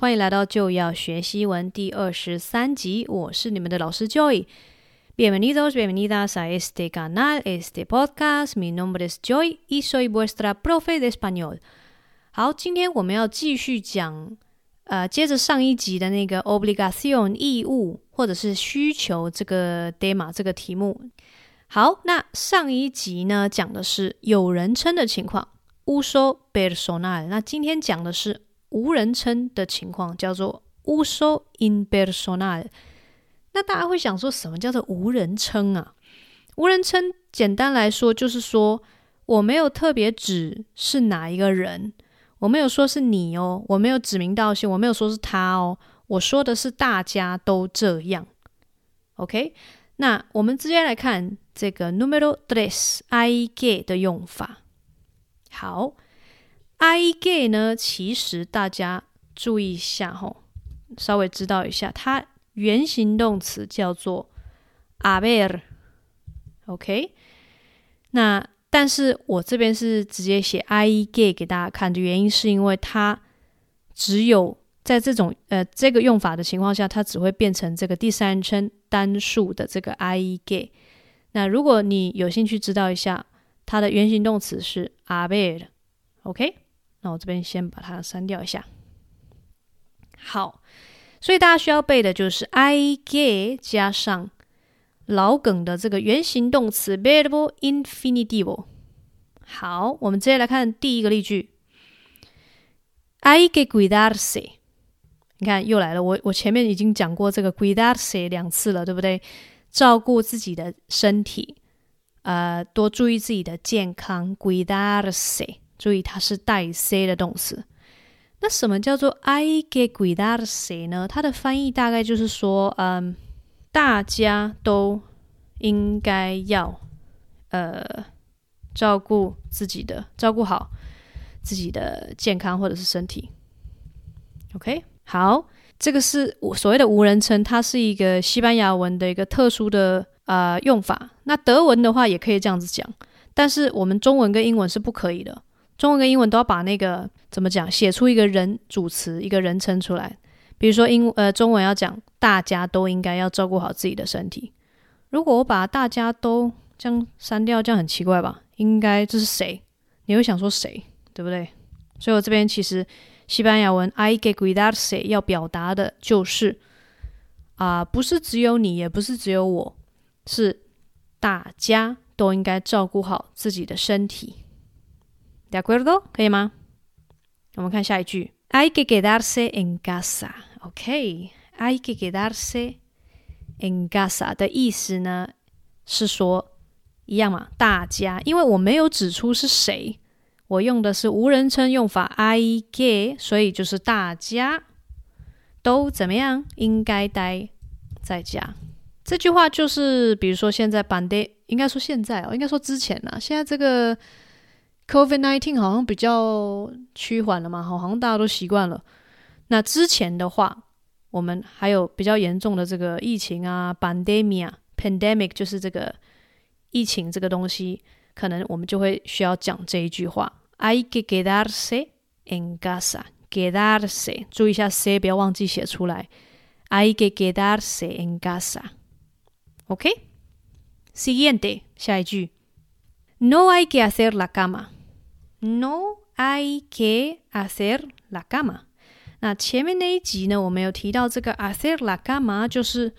欢迎来到就要学西文第二十三集，我是你们的老师 Joy。Bienvenidos, bienvenidas a este canal, este podcast. Mi nombre es Joy y soy vuestra profe de español. 好，今天我们要继续讲，呃，接着上一集的那个 obligación 义务或者是需求这个 dema 这个题目。好，那上一集呢讲的是有人称的情况，uso personal。那今天讲的是。无人称的情况叫做 uso impersonal。那大家会想说什么叫做无人称啊？无人称简单来说就是说我没有特别指是哪一个人，我没有说是你哦，我没有指名道姓，我没有说是他哦，我说的是大家都这样。OK，那我们直接来看这个 numero tres，hay que 的用法。好。I gay 呢，其实大家注意一下吼，稍微知道一下，它原形动词叫做 haber，OK？那但是我这边是直接写 I gay 给大家看的原因，是因为它只有在这种呃这个用法的情况下，它只会变成这个第三人称单数的这个 I gay。那如果你有兴趣知道一下，它的原形动词是 haber，OK？那我这边先把它删掉一下。好，所以大家需要背的就是 I get 加上老梗的这个原形动词 verbo infinitivo。好，我们直接来看第一个例句：hay que cuidarse。你看又来了，我我前面已经讲过这个 cuidarse 两次了，对不对？照顾自己的身体，呃，多注意自己的健康，cuidarse。注意，它是带 C 的动词。那什么叫做 hay que cuidarse 呢？它的翻译大概就是说，嗯，大家都应该要呃照顾自己的，照顾好自己的健康或者是身体。OK，好，这个是我所谓的无人称，它是一个西班牙文的一个特殊的呃用法。那德文的话也可以这样子讲，但是我们中文跟英文是不可以的。中文跟英文都要把那个怎么讲，写出一个人主词，一个人称出来。比如说英呃中文要讲大家都应该要照顾好自己的身体。如果我把大家都这样删掉，这样很奇怪吧？应该这是谁？你会想说谁？对不对？所以我这边其实西班牙文 I que cuidarse 要表达的就是啊、不是只有你，也不是只有我，是大家都应该照顾好自己的身体。¿De acuerdo？可以吗？我们看下一句：Hay que quedarse en casa。OK，Hay que quedarse en casa 的意思呢是说一样嘛，大家。因为我没有指出是谁，我用的是无人称用法 hay que，所以就是大家都怎么样，应该待在家。这句话就是，比如说现在 b a n d 应该说现在哦，应该说之前啊，现在这个。COVID-19 好像比较趋缓了嘛，好，像大家都习惯了。那之前的话，我们还有比较严重的这个疫情啊，pandemia，pandemic 就是这个疫情这个东西，可能我们就会需要讲这一句话：Hay que quedarse en casa，quedarse，注意一下 C，不要忘记写出来。Hay que quedarse en casa，OK？Siguiente，下一句：No hay que hacer la cama。No hay que hacer la cama。那前面那一集呢，我们有提到这个 hacer la cama，就是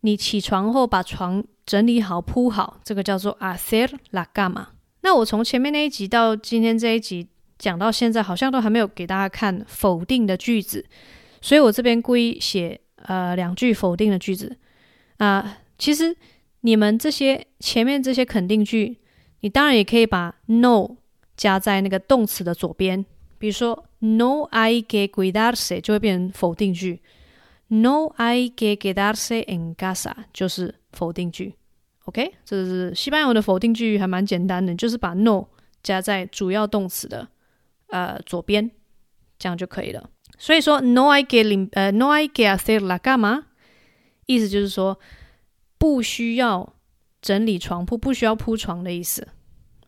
你起床后把床整理好铺好，这个叫做 hacer la cama。那我从前面那一集到今天这一集讲到现在，好像都还没有给大家看否定的句子，所以我这边故意写呃两句否定的句子啊、呃。其实你们这些前面这些肯定句，你当然也可以把 no。加在那个动词的左边，比如说 no hay que cuidarse 就会变成否定句，no hay que quedarse en casa 就是否定句。OK，这是西班牙文的否定句，还蛮简单的，就是把 no 加在主要动词的呃左边，这样就可以了。所以说 no hay que 呃 no hay que hacer la cama，意思就是说不需要整理床铺，不需要铺床的意思。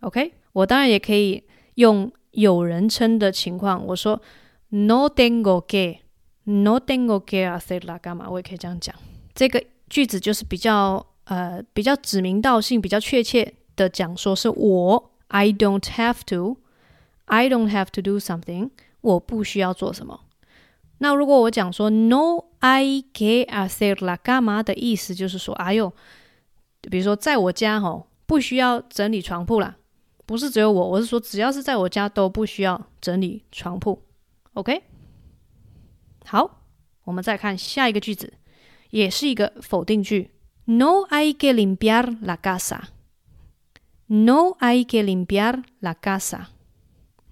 OK。我当然也可以用有人称的情况，我说 no tengo que，No tengo que hacer la cama，我也可以这样讲。这个句子就是比较呃比较指名道姓、比较确切的讲，说是我 I don't have to，I don't have to do something，我不需要做什么。那如果我讲说 No hay que hacer la cama 的意思就是说，哎呦，比如说在我家吼，不需要整理床铺啦，不是只有我，我是说只要是在我家都不需要整理床铺。OK。好，我们再看下一个句子，也是一个否定句。No hay que limpiar la casa. No hay que limpiar la casa.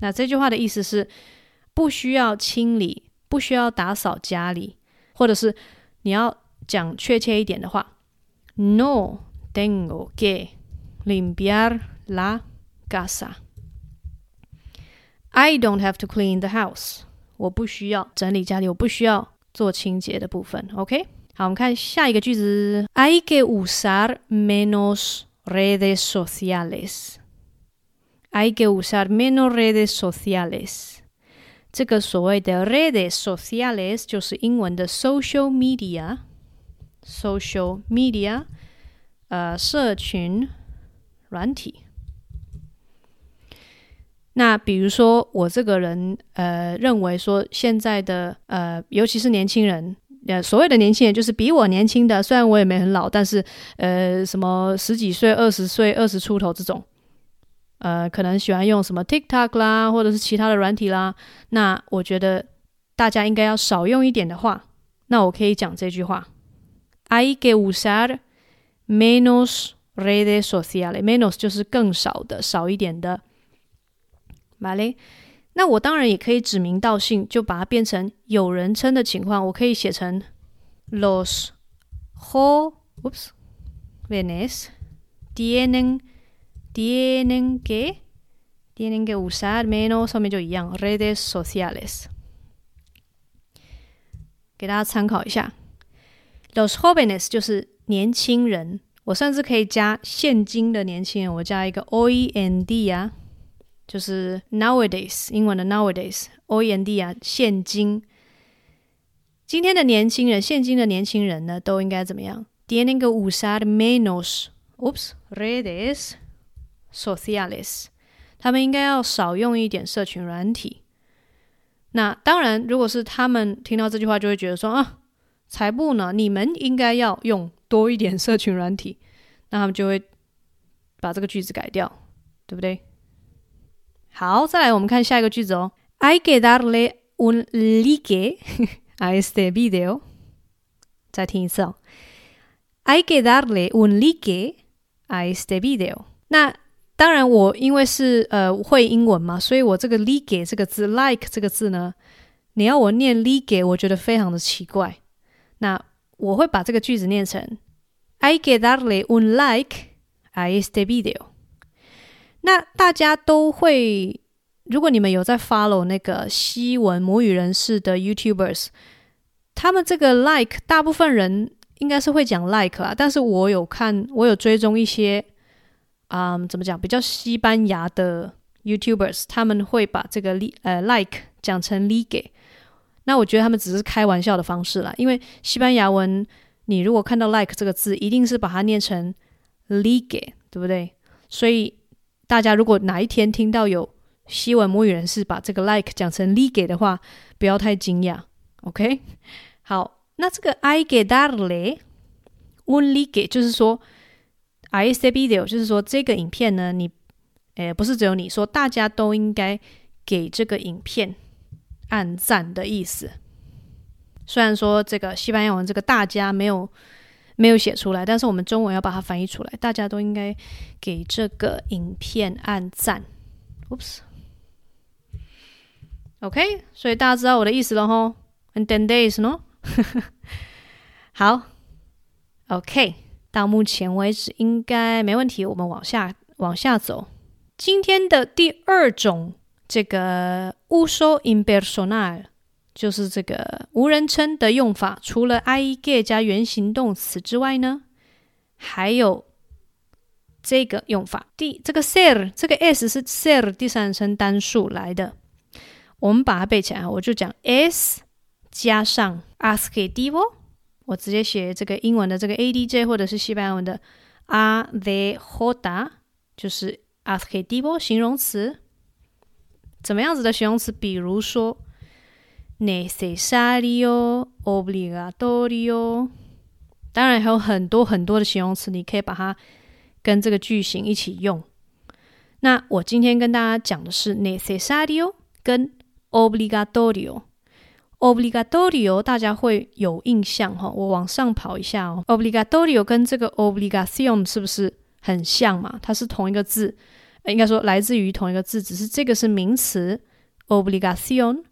那这句话的意思是不需要清理，不需要打扫家里，或者是你要讲确切一点的话，No tengo que limpiar la casa. I don't have to clean the house. 我不需要整理家里，我不需要做清洁的部分。OK，好，我们看下一个句子。Hay que usar menos redes sociales. Hay que usar menos redes sociales. 这个所谓的 redes sociales 就是英文的 social media。social media，呃，社群软体。 那比如说，我这个人呃认为说，现在的呃，尤其是年轻人，呃，所谓的年轻人就是比我年轻的，虽然我也没很老，但是呃，什么十几岁、二十岁、二十出头这种，呃，可能喜欢用什么 TikTok 啦，或者是其他的软体啦。那我觉得大家应该要少用一点的话，那我可以讲这句话：Hay que usar menos redes sociales。Menos 就是更少的，少一点的。马雷，那我当然也可以指名道姓，就把它变成有人称的情况。我可以写成 los jóvenes tienen tienen que tienen que usar menos，上面就一样 redes sociales，给大家参考一下。los jóvenes 就是年轻人，我甚至可以加现今的年轻人，我加一个 hoy en día。就是 nowadays，英文的 nowadays o en d 啊现今，今天的年轻人，现今的年轻人呢，都应该怎么样？Tienen que usar menos，oops redes sociales，他们应该要少用一点社群软体。那当然，如果是他们听到这句话，就会觉得说啊，才不呢，你们应该要用多一点社群软体，那他们就会把这个句子改掉，对不对？好，再来我们看下一个句子哦。Hay que darle un like a este video。再听一次哦。Hay que darle un like a este video。那当然，我因为是呃会英文嘛，所以我这个 like 这个字，like 这个字呢，你要我念 like，我觉得非常的奇怪。那我会把这个句子念成 Hay que darle un like a este video。那大家都会，如果你们有在 follow 那个西文母语人士的 YouTubers，他们这个 like 大部分人应该是会讲 like 啊，但是我有看，我有追踪一些，嗯，怎么讲，比较西班牙的 YouTubers，他们会把这个 li 呃 like 讲成 l i g e 那我觉得他们只是开玩笑的方式啦，因为西班牙文你如果看到 like 这个字，一定是把它念成 l i g e 对不对？所以。大家如果哪一天听到有西文母语人士把这个 like 讲成 lige 的话，不要太惊讶，OK？好，那这个 I give darle un like 就是说，a este video 就是说这个影片呢，你，诶，不是只有你说，大家都应该给这个影片按赞的意思。虽然说这个西班牙文这个大家没有。没有写出来，但是我们中文要把它翻译出来。大家都应该给这个影片按赞。Oops，OK，所以大家知道我的意思了吼。And ten days 呢？好，OK，到目前为止应该没问题。我们往下往下走。今天的第二种这个 uso impersonal。就是这个无人称的用法，除了 hay que 加原形动词之外呢，还有这个用法。第这个 ser 这个 s 是 ser 第三人称单数来的，我们把它背起来。我就讲 s 加上 adjetivo，我直接写这个英文的这个 adj，或者是西班牙文的 adj，就是 adjetivo 形容词。怎么样子的形容词？比如说 necesario、obligatorio，当然还有很多很多的形容词，你可以把它跟这个句型一起用。那我今天跟大家讲的是 necesario 跟 obligatorio。obligatorio 大家会有印象哈，我往上跑一下哦。obligatorio 跟这个 obligación 是不是很像嘛？它是同一个字，应该说来自于同一个字，只是这个是名词 obligación，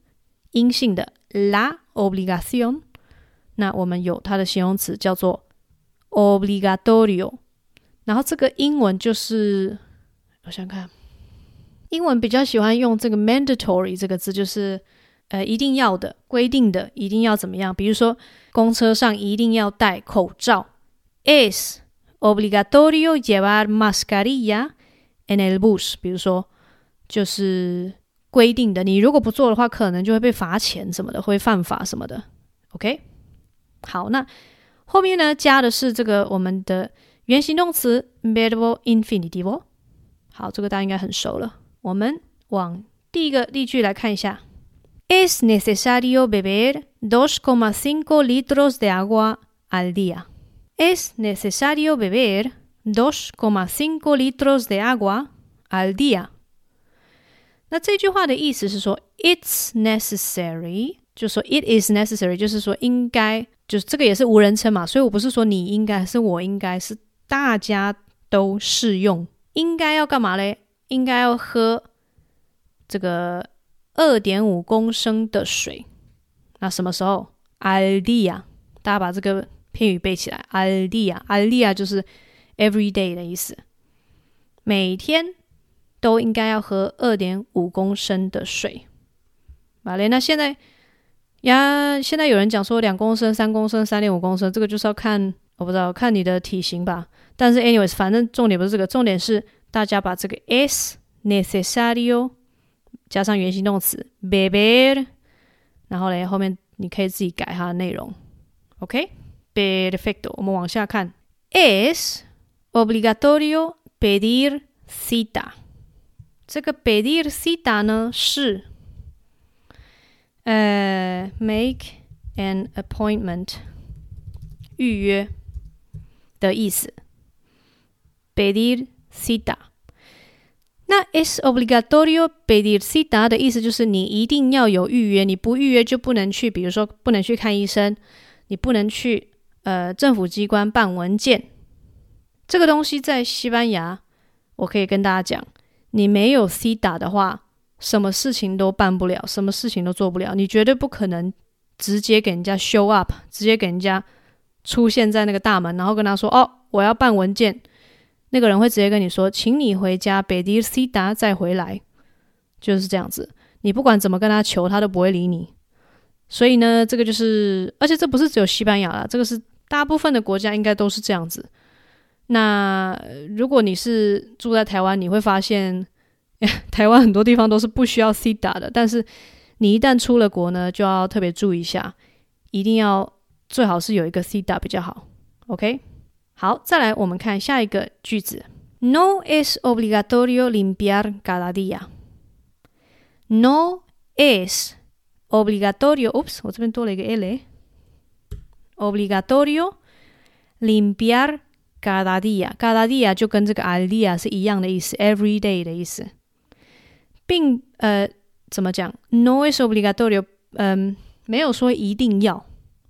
阴性的 la obligación。那我们有它的形容词叫做 obligatorio，然后这个英文就是我想看，英文比较喜欢用这个 mandatory 这个字，就是。呃，一定要的，规定的，一定要怎么样？比如说，公车上一定要戴口罩。Es obligatorio llevar mascarilla en el bus。比如说，就是规定的，你如果不做的话，可能就会被罚钱什么的，会犯法什么的。OK，好，那后面呢，加的是这个我们的原形动词 verbo infinitivo。好，这个大家应该很熟了。我们往第一个例句来看一下。Es necesario beber dos coma cinco litros de agua al día. Es necesario beber dos coma cinco litros de agua al día。那这句话的意思是说，It's necessary，就说 It is necessary，就是说应该，就是这个也是无人称嘛，所以我不是说你应该，是我应该，是大家都适用。应该要干嘛嘞？应该要喝这个。二点五公升的水，那什么时候？al día，大家把这个片语背起来。al día，al día 就是 every day 的意思，每天都应该要喝二点五公升的水。好嘞，那现在呀，现在有人讲说两公升、三公升、三点五公升，这个就是要看，我不知道看你的体型吧。但是 anyways，反正重点不是这个，重点是大家把这个 es necesario。加上原形动词 beber，然后嘞，后面你可以自己改它的内容。OK，perfecto。我们往下看，es obligatorio pedir cita。这个 pedir cita 呢是呃、make an appointment 预约的意思。pedir cita。那 es obligatorio pedir cita 的意思就是你一定要有预约，你不预约就不能去，比如说不能去看医生，你不能去呃政府机关办文件。这个东西在西班牙，我可以跟大家讲，你没有 cita 的话，什么事情都办不了，什么事情都做不了，你绝对不可能直接给人家 show up，直接给人家出现在那个大门，然后跟他说哦，我要办文件。那个人会直接跟你说，请你回家，pedir cita 再回来，就是这样子。你不管怎么跟他求，他都不会理你。所以呢，这个就是，而且这不是只有西班牙啦，这个是大部分的国家应该都是这样子。那如果你是住在台湾，你会发现，台湾很多地方都是不需要 C 打的。但是你一旦出了国呢，就要特别注意一下，一定要最好是有一个 C 打比较好。OK。好，再来我们看下一个句子。No es obligatorio limpiar cada día. No es obligatorio。Oops，我这边多了一个 l。Obligatorio limpiar cada día. Cada día 就跟这个 al día 是一样的意思，every day 的意思，并呃怎么讲？No es obligatorio，嗯，没有说一定要，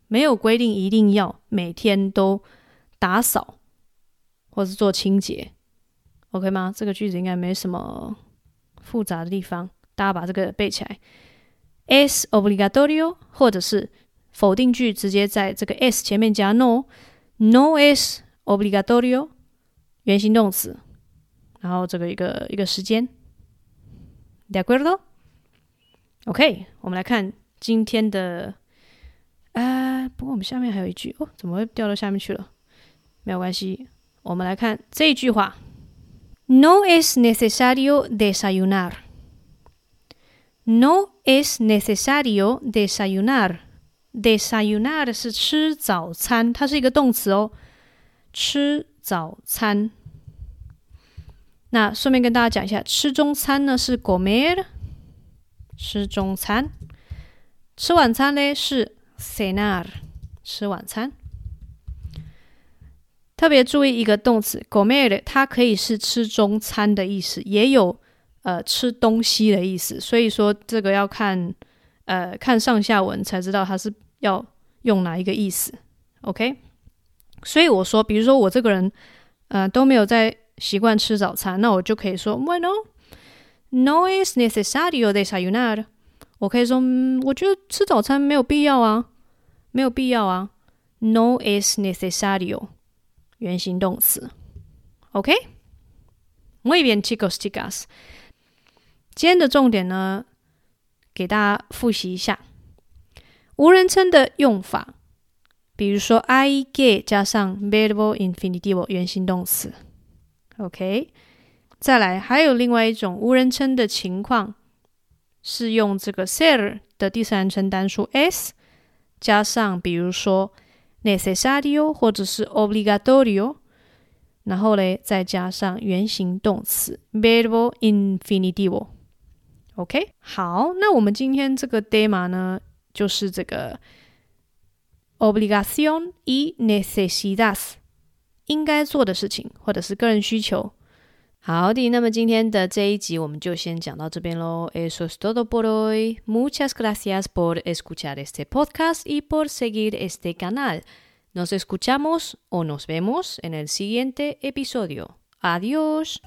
没有规定一定要每天都。打扫，或是做清洁，OK 吗？这个句子应该没什么复杂的地方，大家把这个背起来。Es obligatorio，或者是否定句，直接在这个 es 前面加 no，no es obligatorio，原形动词，然后这个一个一个时间，de acuerdo？OK，我们来看今天的，啊，不过我们下面还有一句哦，怎么会掉到下面去了？没有关系，我们来看这一句话：No es necesario desayunar. No es necesario desayunar. desayunar 是吃早餐，它是一个动词哦，吃早餐。那顺便跟大家讲一下，吃中餐呢是 comer，吃中餐；吃晚餐呢是 cenar，吃晚餐。特别注意一个动词 comer，它可以是吃中餐的意思，也有呃吃东西的意思。所以说这个要看呃看上下文才知道它是要用哪一个意思。OK，所以我说，比如说我这个人呃都没有在。习惯吃早餐，那我就可以说，Bueno, no es necesario desayunar。我可以说，我觉得吃早餐没有必要啊，没有必要啊。No es necesario，原形动词。OK，muy bien, chicos, chicas。今天的重点呢，给大家复习一下无人称的用法，比如说 I get 加上 verbo infinitivo 原形动词。OK，再来，还有另外一种无人称的情况，是用这个 ser 的第三人称单数 s 加上，比如说 necessario 或者是 obligatorio，然后嘞再加上原形动词 verbo infinitivo。OK，好，那我们今天这个 tema 呢，就是这个 obligación y necesidad。应该做的事情，或者是个人需求。好的，那么今天的这一集我们就先讲到这边喽。Eso es todo por hoy. Muchas gracias por escuchar este podcast y por seguir este canal. Nos escuchamos o nos vemos en el siguiente episodio. Adiós.